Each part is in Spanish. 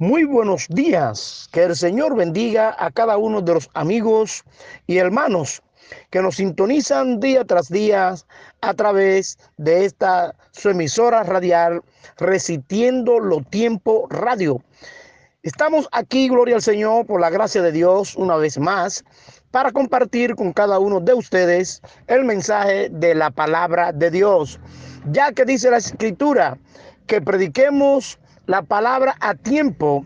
Muy buenos días. Que el Señor bendiga a cada uno de los amigos y hermanos que nos sintonizan día tras día a través de esta su emisora radial Recitiendo lo Tiempo Radio. Estamos aquí, gloria al Señor, por la gracia de Dios, una vez más, para compartir con cada uno de ustedes el mensaje de la palabra de Dios. Ya que dice la escritura que prediquemos la palabra a tiempo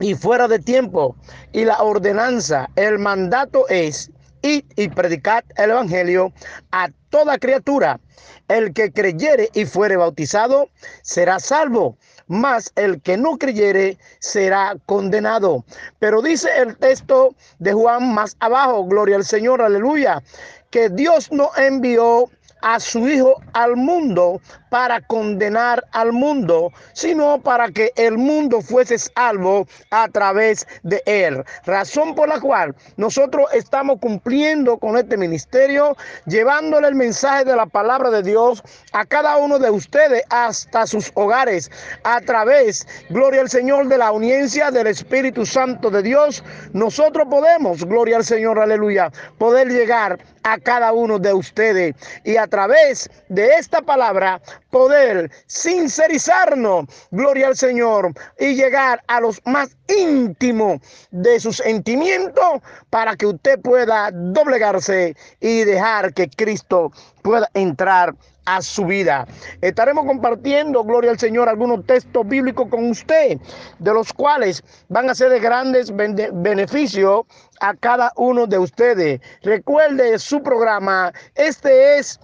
y fuera de tiempo. Y la ordenanza, el mandato es ir y predicar el evangelio a toda criatura. El que creyere y fuere bautizado será salvo, mas el que no creyere será condenado. Pero dice el texto de Juan más abajo, gloria al Señor, aleluya, que Dios no envió a su Hijo al mundo para condenar al mundo, sino para que el mundo fuese salvo a través de él. Razón por la cual nosotros estamos cumpliendo con este ministerio, llevándole el mensaje de la palabra de Dios a cada uno de ustedes hasta sus hogares, a través, gloria al Señor, de la audiencia del Espíritu Santo de Dios. Nosotros podemos, gloria al Señor, aleluya, poder llegar a cada uno de ustedes y a través de esta palabra poder sincerizarnos, gloria al Señor, y llegar a los más íntimos de sus sentimientos para que usted pueda doblegarse y dejar que Cristo pueda entrar a su vida. Estaremos compartiendo, gloria al Señor, algunos textos bíblicos con usted, de los cuales van a ser de grandes beneficios a cada uno de ustedes. Recuerde su programa. Este es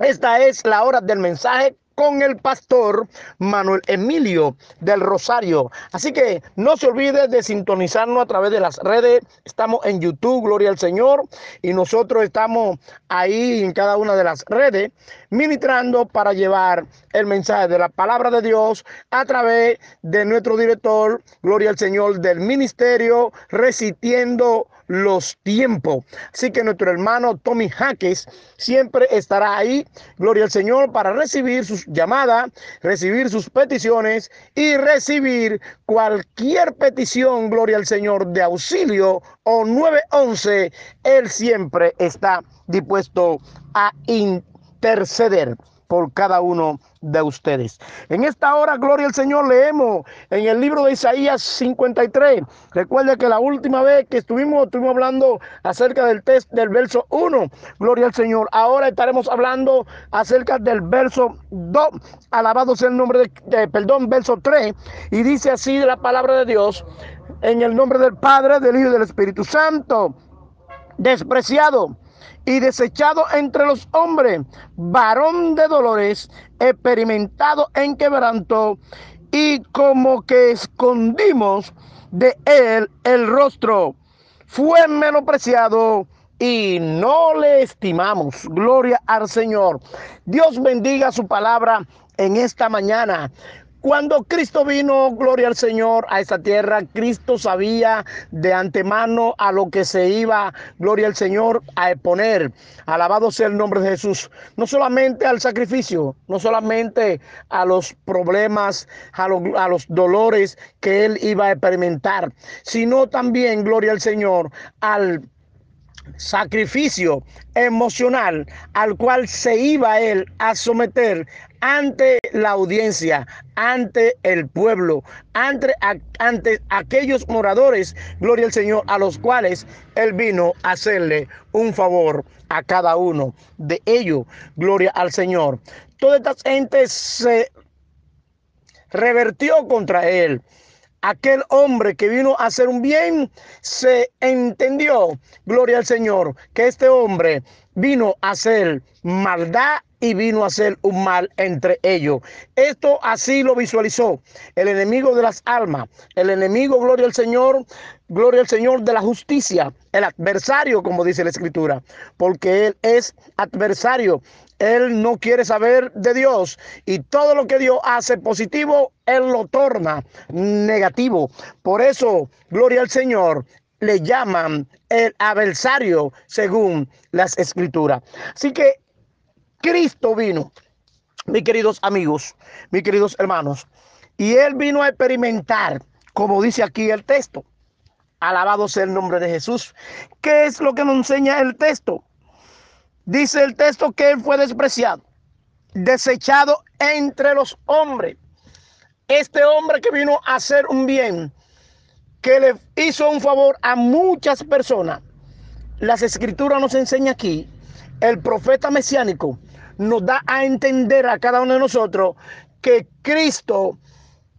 esta es la hora del mensaje con el pastor Manuel Emilio del Rosario. Así que no se olvide de sintonizarnos a través de las redes. Estamos en YouTube, Gloria al Señor, y nosotros estamos ahí en cada una de las redes ministrando para llevar el mensaje de la palabra de Dios a través de nuestro director, Gloria al Señor, del ministerio, recitiendo los tiempos. Así que nuestro hermano Tommy Jaques siempre estará ahí, gloria al Señor, para recibir sus llamadas, recibir sus peticiones y recibir cualquier petición, gloria al Señor, de auxilio o 911. Él siempre está dispuesto a interceder por cada uno de ustedes. En esta hora, gloria al Señor, leemos en el libro de Isaías 53. Recuerde que la última vez que estuvimos, estuvimos hablando acerca del test del verso 1. Gloria al Señor. Ahora estaremos hablando acerca del verso 2. Alabado sea el nombre de, perdón, verso 3. Y dice así la palabra de Dios. En el nombre del Padre, del Hijo y del Espíritu Santo. Despreciado y desechado entre los hombres, varón de dolores, experimentado en quebranto, y como que escondimos de él el rostro. Fue menospreciado y no le estimamos. Gloria al Señor. Dios bendiga su palabra en esta mañana. Cuando Cristo vino, gloria al Señor, a esta tierra, Cristo sabía de antemano a lo que se iba, gloria al Señor, a exponer. Alabado sea el nombre de Jesús. No solamente al sacrificio, no solamente a los problemas, a, a los dolores que él iba a experimentar, sino también, gloria al Señor, al sacrificio emocional al cual se iba él a someter ante la audiencia, ante el pueblo, ante, aquellos moradores, gloria al Señor, a los cuales Él vino a hacerle un favor a cada uno de ellos, gloria al Señor. Toda esta gente se revertió contra Él aquel hombre que vino a hacer un bien, se entendió, gloria al Señor, que este hombre vino a hacer maldad y vino a hacer un mal entre ellos. Esto así lo visualizó el enemigo de las almas, el enemigo, gloria al Señor, gloria al Señor de la justicia, el adversario, como dice la escritura, porque él es adversario. Él no quiere saber de Dios y todo lo que Dios hace positivo, Él lo torna negativo. Por eso, gloria al Señor, le llaman el adversario según las escrituras. Así que Cristo vino, mis queridos amigos, mis queridos hermanos, y Él vino a experimentar como dice aquí el texto. Alabado sea el nombre de Jesús. ¿Qué es lo que nos enseña el texto? Dice el texto que él fue despreciado, desechado entre los hombres. Este hombre que vino a hacer un bien, que le hizo un favor a muchas personas. Las escrituras nos enseña aquí, el profeta mesiánico nos da a entender a cada uno de nosotros que Cristo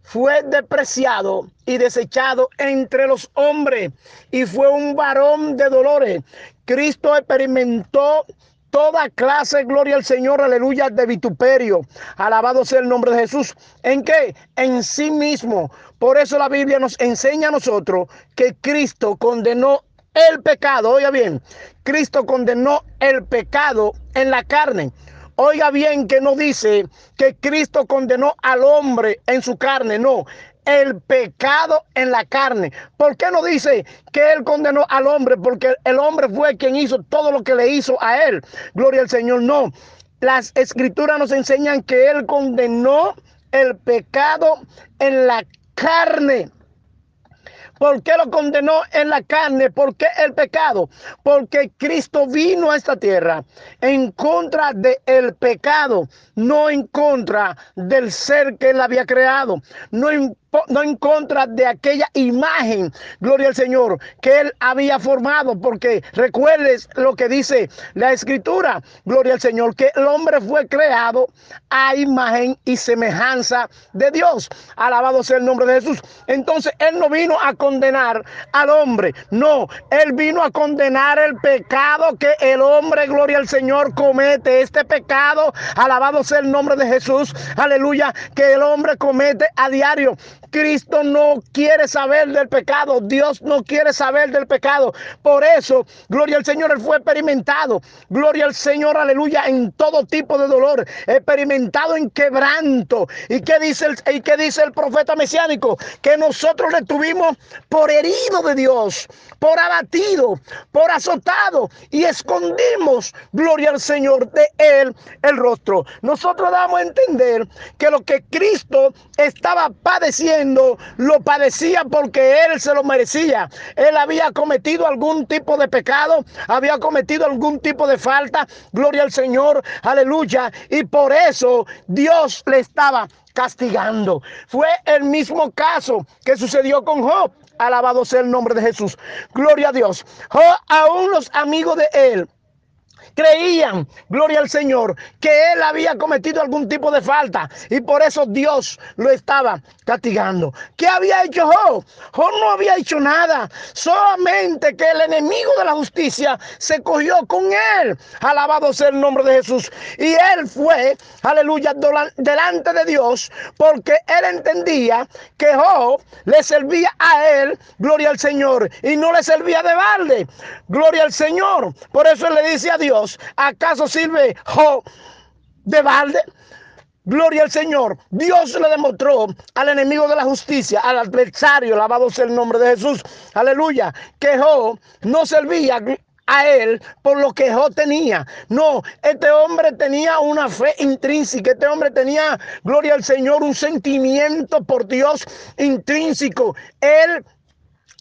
fue despreciado y desechado entre los hombres y fue un varón de dolores. Cristo experimentó toda clase gloria al Señor, aleluya, de vituperio. Alabado sea el nombre de Jesús. ¿En qué? En sí mismo. Por eso la Biblia nos enseña a nosotros que Cristo condenó el pecado. Oiga bien, Cristo condenó el pecado en la carne. Oiga bien que no dice que Cristo condenó al hombre en su carne, no, el pecado en la carne. ¿Por qué no dice que él condenó al hombre? Porque el hombre fue quien hizo todo lo que le hizo a él. Gloria al Señor, no. Las escrituras nos enseñan que él condenó el pecado en la carne. ¿Por qué lo condenó en la carne? ¿Por qué el pecado? Porque Cristo vino a esta tierra en contra del pecado, no en contra del ser que él había creado, no en no en contra de aquella imagen, gloria al Señor, que él había formado, porque recuerdes lo que dice la escritura, gloria al Señor, que el hombre fue creado a imagen y semejanza de Dios. Alabado sea el nombre de Jesús. Entonces, él no vino a condenar al hombre, no, él vino a condenar el pecado que el hombre, gloria al Señor, comete. Este pecado, alabado sea el nombre de Jesús, aleluya, que el hombre comete a diario. Cristo no quiere saber del pecado. Dios no quiere saber del pecado. Por eso, gloria al Señor, Él fue experimentado. Gloria al Señor, aleluya, en todo tipo de dolor. Experimentado en quebranto. ¿Y qué dice el, y qué dice el profeta mesiánico? Que nosotros le tuvimos por herido de Dios, por abatido, por azotado. Y escondimos, gloria al Señor, de Él el rostro. Nosotros damos a entender que lo que Cristo estaba padeciendo lo padecía porque él se lo merecía. Él había cometido algún tipo de pecado, había cometido algún tipo de falta. Gloria al Señor, aleluya. Y por eso Dios le estaba castigando. Fue el mismo caso que sucedió con Job. Alabado sea el nombre de Jesús. Gloria a Dios. Job, aún los amigos de él creían, gloria al Señor, que él había cometido algún tipo de falta y por eso Dios lo estaba castigando. ¿Qué había hecho Job? Job no había hecho nada, solamente que el enemigo de la justicia se cogió con él. Alabado sea el nombre de Jesús. Y él fue, aleluya, delante de Dios porque él entendía que Job le servía a él, gloria al Señor, y no le servía de balde. Gloria al Señor. Por eso él le dice a Dios, ¿Acaso sirve de balde? Gloria al Señor. Dios le demostró al enemigo de la justicia, al adversario, alabado sea el nombre de Jesús. Aleluya. Que Job no servía a él por lo que Job tenía. No, este hombre tenía una fe intrínseca. Este hombre tenía, gloria al Señor, un sentimiento por Dios intrínseco. Él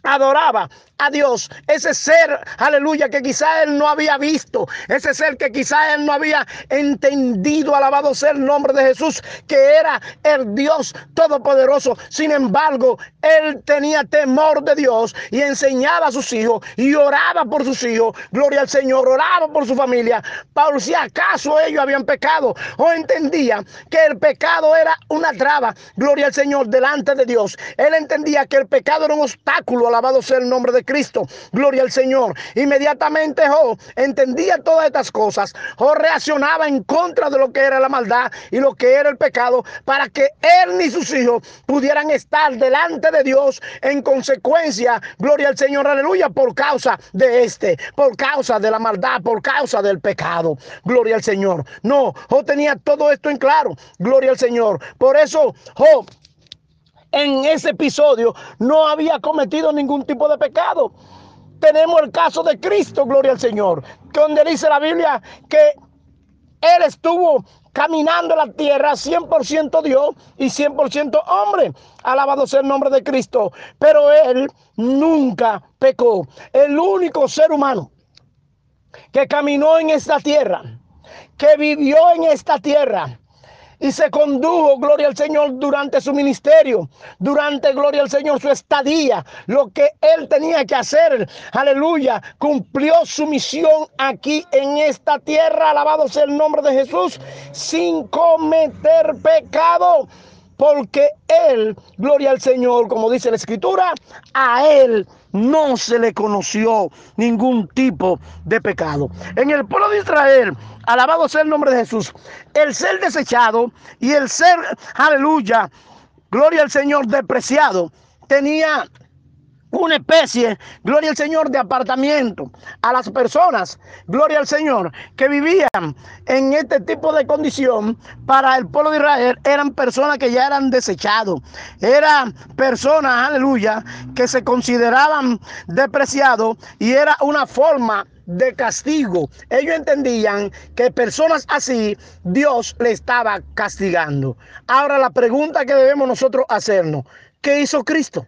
adoraba a Dios, ese ser, aleluya, que quizá él no había visto, ese ser que quizá él no había entendido, alabado sea el nombre de Jesús, que era el Dios todopoderoso. Sin embargo, él tenía temor de Dios y enseñaba a sus hijos y oraba por sus hijos, gloria al Señor, oraba por su familia, Pablo, si acaso ellos habían pecado o entendía que el pecado era una traba, gloria al Señor, delante de Dios. Él entendía que el pecado era un obstáculo, alabado sea el nombre de Cristo. Gloria al Señor. Inmediatamente Job entendía todas estas cosas. Job reaccionaba en contra de lo que era la maldad y lo que era el pecado para que él ni sus hijos pudieran estar delante de Dios en consecuencia. Gloria al Señor, aleluya, por causa de este, por causa de la maldad, por causa del pecado. Gloria al Señor. No, Job tenía todo esto en claro. Gloria al Señor. Por eso Job en ese episodio no había cometido ningún tipo de pecado. Tenemos el caso de Cristo, gloria al Señor, donde dice la Biblia que Él estuvo caminando la tierra 100% Dios y 100% hombre. Alabado sea el nombre de Cristo. Pero él nunca pecó. El único ser humano que caminó en esta tierra, que vivió en esta tierra, y se condujo, gloria al Señor, durante su ministerio, durante, gloria al Señor, su estadía, lo que él tenía que hacer, aleluya, cumplió su misión aquí en esta tierra, alabado sea el nombre de Jesús, sin cometer pecado porque Él, gloria al Señor, como dice la Escritura, a Él no se le conoció ningún tipo de pecado. En el pueblo de Israel, alabado sea el nombre de Jesús, el ser desechado y el ser, aleluya, gloria al Señor, despreciado, tenía una especie, gloria al Señor, de apartamiento a las personas, gloria al Señor, que vivían en este tipo de condición para el pueblo de Israel, eran personas que ya eran desechados, eran personas, aleluya, que se consideraban despreciados y era una forma de castigo. Ellos entendían que personas así Dios le estaba castigando. Ahora la pregunta que debemos nosotros hacernos, ¿qué hizo Cristo?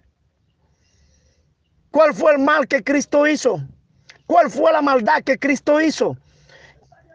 ¿Cuál fue el mal que Cristo hizo? ¿Cuál fue la maldad que Cristo hizo?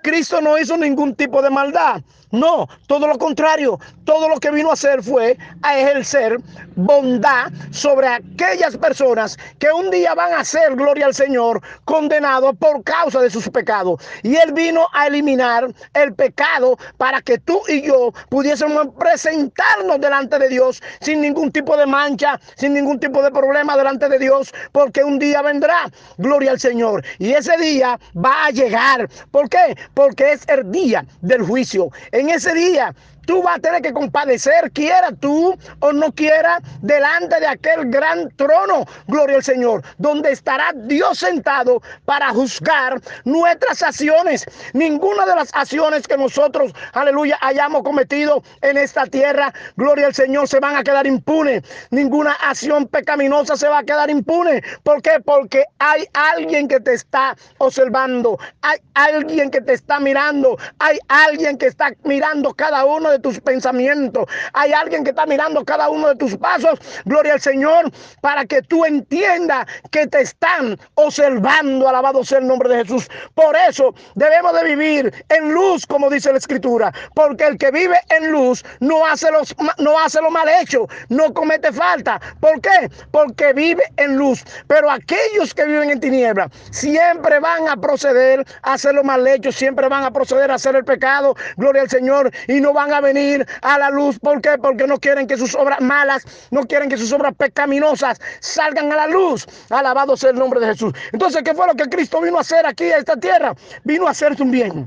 Cristo no hizo ningún tipo de maldad. No, todo lo contrario. Todo lo que vino a hacer fue a ejercer bondad sobre aquellas personas que un día van a ser, gloria al Señor, condenados por causa de sus pecados. Y Él vino a eliminar el pecado para que tú y yo pudiésemos presentarnos delante de Dios sin ningún tipo de mancha, sin ningún tipo de problema delante de Dios, porque un día vendrá, gloria al Señor. Y ese día va a llegar. ¿Por qué? Porque es el día del juicio. En ese día Tú vas a tener que compadecer, quiera tú o no quiera, delante de aquel gran trono, gloria al Señor, donde estará Dios sentado para juzgar nuestras acciones. Ninguna de las acciones que nosotros, aleluya, hayamos cometido en esta tierra, gloria al Señor, se van a quedar impunes. Ninguna acción pecaminosa se va a quedar impune. ¿Por qué? Porque hay alguien que te está observando, hay alguien que te está mirando, hay alguien que está mirando cada uno de tus pensamientos. Hay alguien que está mirando cada uno de tus pasos. Gloria al Señor para que tú entiendas que te están observando. Alabado sea el nombre de Jesús. Por eso debemos de vivir en luz, como dice la Escritura. Porque el que vive en luz no hace, los, no hace lo mal hecho, no comete falta. ¿Por qué? Porque vive en luz. Pero aquellos que viven en tiniebla siempre van a proceder a hacer lo mal hecho, siempre van a proceder a hacer el pecado. Gloria al Señor. Y no van a venir a la luz. ¿Por qué? Porque no quieren que sus obras malas, no quieren que sus obras pecaminosas salgan a la luz. Alabado sea el nombre de Jesús. Entonces, ¿qué fue lo que Cristo vino a hacer aquí a esta tierra? Vino a hacer un bien.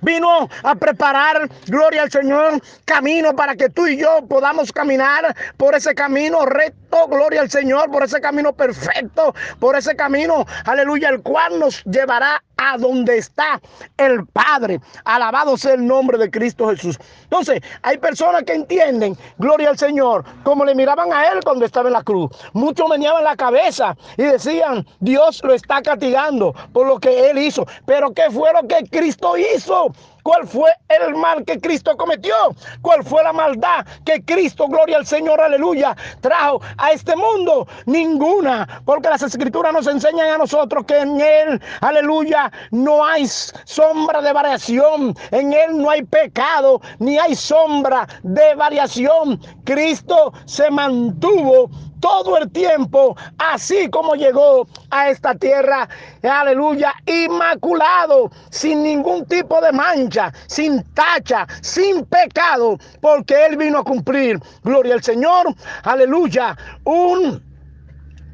Vino a preparar, gloria al Señor, camino para que tú y yo podamos caminar por ese camino recto, gloria al Señor, por ese camino perfecto, por ese camino, aleluya, el cual nos llevará a donde está el Padre. Alabado sea el nombre de Cristo Jesús. Entonces, hay personas que entienden, gloria al Señor, como le miraban a Él cuando estaba en la cruz. Muchos meneaban la cabeza y decían, Dios lo está castigando por lo que Él hizo. Pero ¿qué fue lo que Cristo hizo? ¿Cuál fue el mal que Cristo cometió? ¿Cuál fue la maldad que Cristo, gloria al Señor, aleluya, trajo a este mundo? Ninguna, porque las escrituras nos enseñan a nosotros que en Él, aleluya, no hay sombra de variación, en Él no hay pecado, ni hay sombra de variación. Cristo se mantuvo todo el tiempo, así como llegó a esta tierra, aleluya, inmaculado, sin ningún tipo de mancha, sin tacha, sin pecado, porque Él vino a cumplir, gloria al Señor, aleluya, un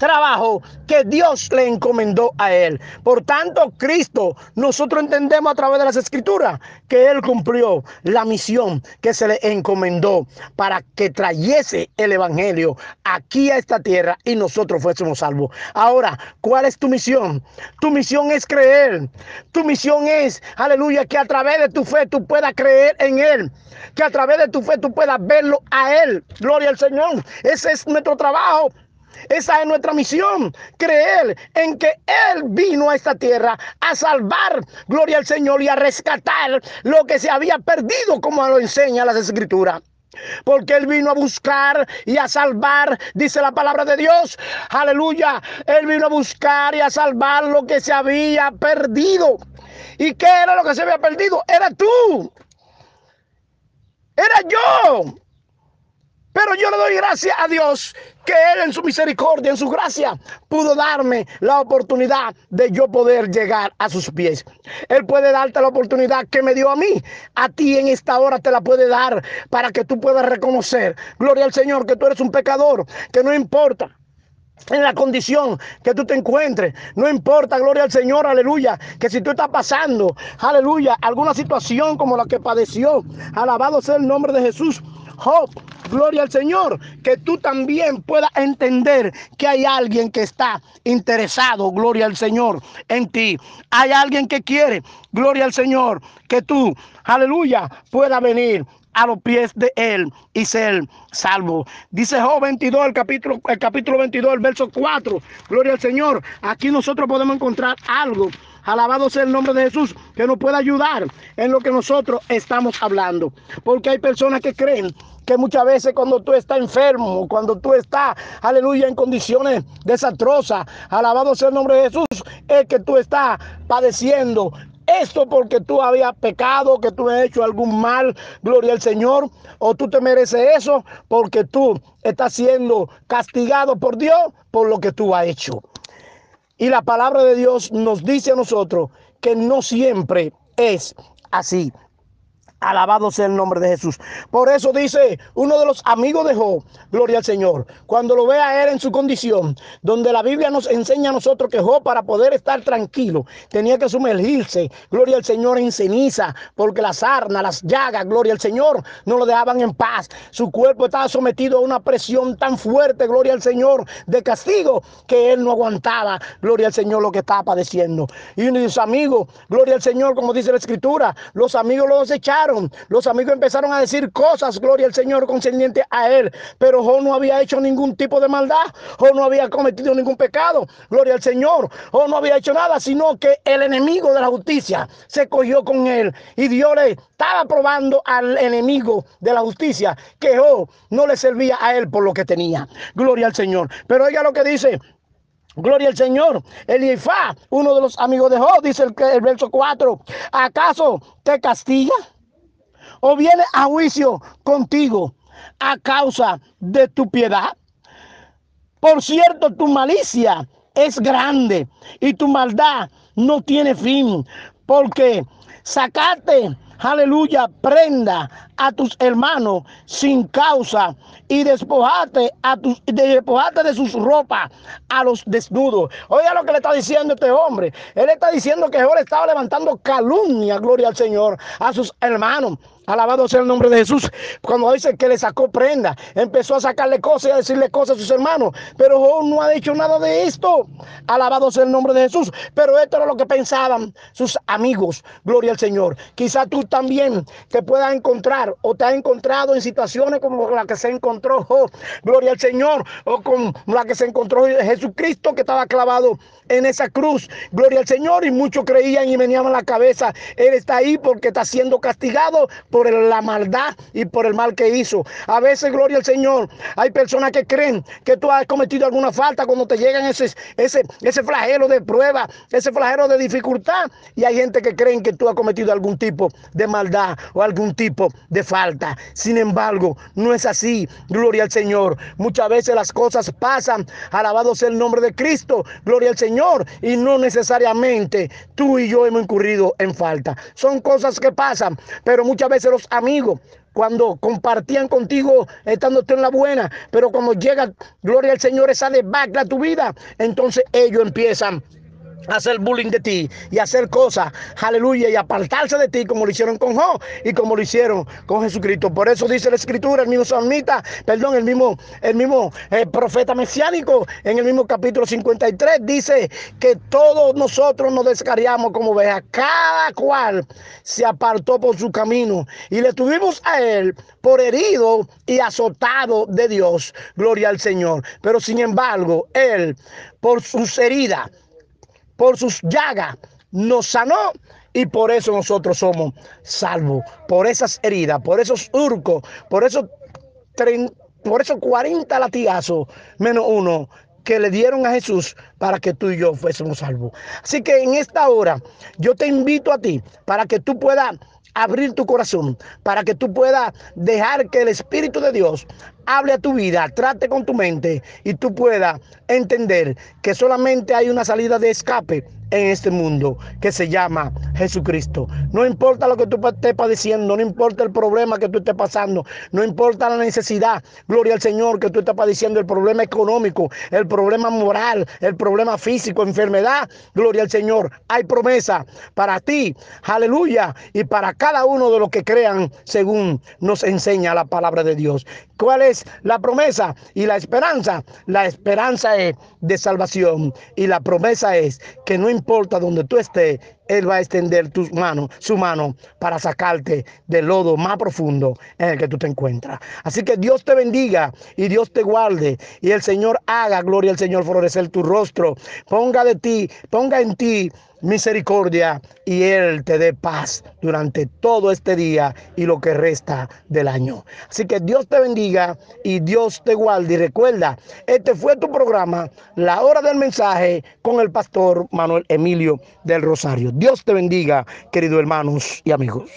trabajo que Dios le encomendó a él. Por tanto, Cristo, nosotros entendemos a través de las escrituras que él cumplió la misión que se le encomendó para que trayese el evangelio aquí a esta tierra y nosotros fuésemos salvos. Ahora, ¿cuál es tu misión? Tu misión es creer. Tu misión es, aleluya, que a través de tu fe tú puedas creer en él. Que a través de tu fe tú puedas verlo a él. Gloria al Señor. Ese es nuestro trabajo Esa es nuestra misión, creer en que Él vino a esta tierra a salvar, gloria al Señor, y a rescatar lo que se había perdido, como lo enseña las escrituras. Porque Él vino a buscar y a salvar, dice la palabra de Dios. Aleluya. Él vino a buscar y a salvar lo que se había perdido. ¿Y qué era lo que se había perdido? Era tú. Era yo. Pero yo le doy gracias a Dios que Él en su misericordia, en su gracia, pudo darme la oportunidad de yo poder llegar a sus pies. Él puede darte la oportunidad que me dio a mí. A ti en esta hora te la puede dar para que tú puedas reconocer, gloria al Señor, que tú eres un pecador, que no importa en la condición que tú te encuentres. No importa, gloria al Señor, aleluya, que si tú estás pasando, aleluya, alguna situación como la que padeció, alabado sea el nombre de Jesús. Job, gloria al Señor, que tú también puedas entender que hay alguien que está interesado, gloria al Señor, en ti. Hay alguien que quiere, gloria al Señor, que tú, aleluya, pueda venir a los pies de él y ser salvo. Dice Job 22, el capítulo, el capítulo 22, el verso 4. Gloria al Señor. Aquí nosotros podemos encontrar algo. Alabado sea el nombre de Jesús, que nos pueda ayudar en lo que nosotros estamos hablando. Porque hay personas que creen que muchas veces cuando tú estás enfermo, cuando tú estás, aleluya, en condiciones desastrosas, alabado sea el nombre de Jesús, es que tú estás padeciendo esto porque tú habías pecado, que tú has hecho algún mal, gloria al Señor, o tú te mereces eso porque tú estás siendo castigado por Dios por lo que tú has hecho. Y la palabra de Dios nos dice a nosotros que no siempre es así. Alabado sea el nombre de Jesús. Por eso dice uno de los amigos de Job, gloria al Señor, cuando lo ve a él en su condición, donde la Biblia nos enseña a nosotros que Job para poder estar tranquilo tenía que sumergirse, gloria al Señor, en ceniza, porque las arnas, las llagas, gloria al Señor, no lo dejaban en paz. Su cuerpo estaba sometido a una presión tan fuerte, gloria al Señor, de castigo, que él no aguantaba, gloria al Señor, lo que estaba padeciendo. Y uno de sus amigos, gloria al Señor, como dice la Escritura, los amigos lo desecharon los amigos empezaron a decir cosas, gloria al Señor, concerniente a él. Pero Job no había hecho ningún tipo de maldad. Job no había cometido ningún pecado. Gloria al Señor. Job no había hecho nada, sino que el enemigo de la justicia se cogió con él. Y Dios le estaba probando al enemigo de la justicia que Job no le servía a él por lo que tenía. Gloria al Señor. Pero oiga lo que dice Gloria al Señor. Elifá, uno de los amigos de Job, dice el, el verso 4. ¿Acaso te castiga? O viene a juicio contigo a causa de tu piedad. Por cierto, tu malicia es grande y tu maldad no tiene fin, porque sacate, aleluya, prenda a tus hermanos sin causa y despojate, a tus, de sus ropas a los desnudos. Oiga lo que le está diciendo este hombre. Él está diciendo que ahora estaba levantando calumnia, gloria al Señor, a sus hermanos. Alabado sea el nombre de Jesús. Cuando dice que le sacó prenda, empezó a sacarle cosas y a decirle cosas a sus hermanos. Pero Job no ha dicho nada de esto. Alabado sea el nombre de Jesús. Pero esto era lo que pensaban sus amigos. Gloria al Señor. Quizá tú también te puedas encontrar o te has encontrado en situaciones como la que se encontró Job. Gloria al Señor. O con la que se encontró Jesucristo que estaba clavado en esa cruz. Gloria al Señor. Y muchos creían y venían a la cabeza. Él está ahí porque está siendo castigado por la maldad y por el mal que hizo. A veces, gloria al Señor, hay personas que creen que tú has cometido alguna falta cuando te llegan ese, ese, ese flagelo de prueba, ese flagelo de dificultad. Y hay gente que creen que tú has cometido algún tipo de maldad o algún tipo de falta. Sin embargo, no es así. Gloria al Señor. Muchas veces las cosas pasan. Alabado sea el nombre de Cristo. Gloria al Señor. Y no necesariamente tú y yo hemos incurrido en falta. Son cosas que pasan. Pero muchas veces los amigos cuando compartían contigo estando tú en la buena, pero cuando llega, gloria al Señor, esa debacle a tu vida, entonces ellos empiezan hacer bullying de ti y hacer cosas, aleluya, y apartarse de ti como lo hicieron con Job y como lo hicieron con Jesucristo. Por eso dice la escritura, el mismo salmita, perdón, el mismo, el mismo eh, profeta mesiánico, en el mismo capítulo 53, dice que todos nosotros nos descarriamos como ovejas, cada cual se apartó por su camino y le tuvimos a él por herido y azotado de Dios, gloria al Señor. Pero sin embargo, él, por sus heridas, por sus llagas nos sanó y por eso nosotros somos salvos. Por esas heridas, por esos surcos, por esos, por esos 40 latigazos menos uno que le dieron a Jesús para que tú y yo fuésemos salvos. Así que en esta hora yo te invito a ti para que tú puedas abrir tu corazón, para que tú puedas dejar que el Espíritu de Dios hable a tu vida, trate con tu mente y tú puedas entender que solamente hay una salida de escape en este mundo que se llama Jesucristo. No importa lo que tú estés padeciendo, no importa el problema que tú estés pasando, no importa la necesidad, gloria al Señor, que tú estés padeciendo, el problema económico, el problema moral, el problema físico, enfermedad, gloria al Señor. Hay promesa para ti, aleluya, y para cada uno de los que crean según nos enseña la palabra de Dios. ¿Cuál es la promesa y la esperanza? La esperanza es de salvación y la promesa es que no importa donde tú estés, Él va a extender tus manos, su mano para sacarte del lodo más profundo en el que tú te encuentras. Así que Dios te bendiga y Dios te guarde y el Señor haga, gloria al Señor, florecer tu rostro. Ponga de ti, ponga en ti misericordia y Él te dé paz durante todo este día y lo que resta del año. Así que Dios te bendiga y Dios te guarde. Y recuerda, este fue tu programa, La Hora del Mensaje, con el pastor Manuel Emilio del Rosario. Dios te bendiga, queridos hermanos y amigos.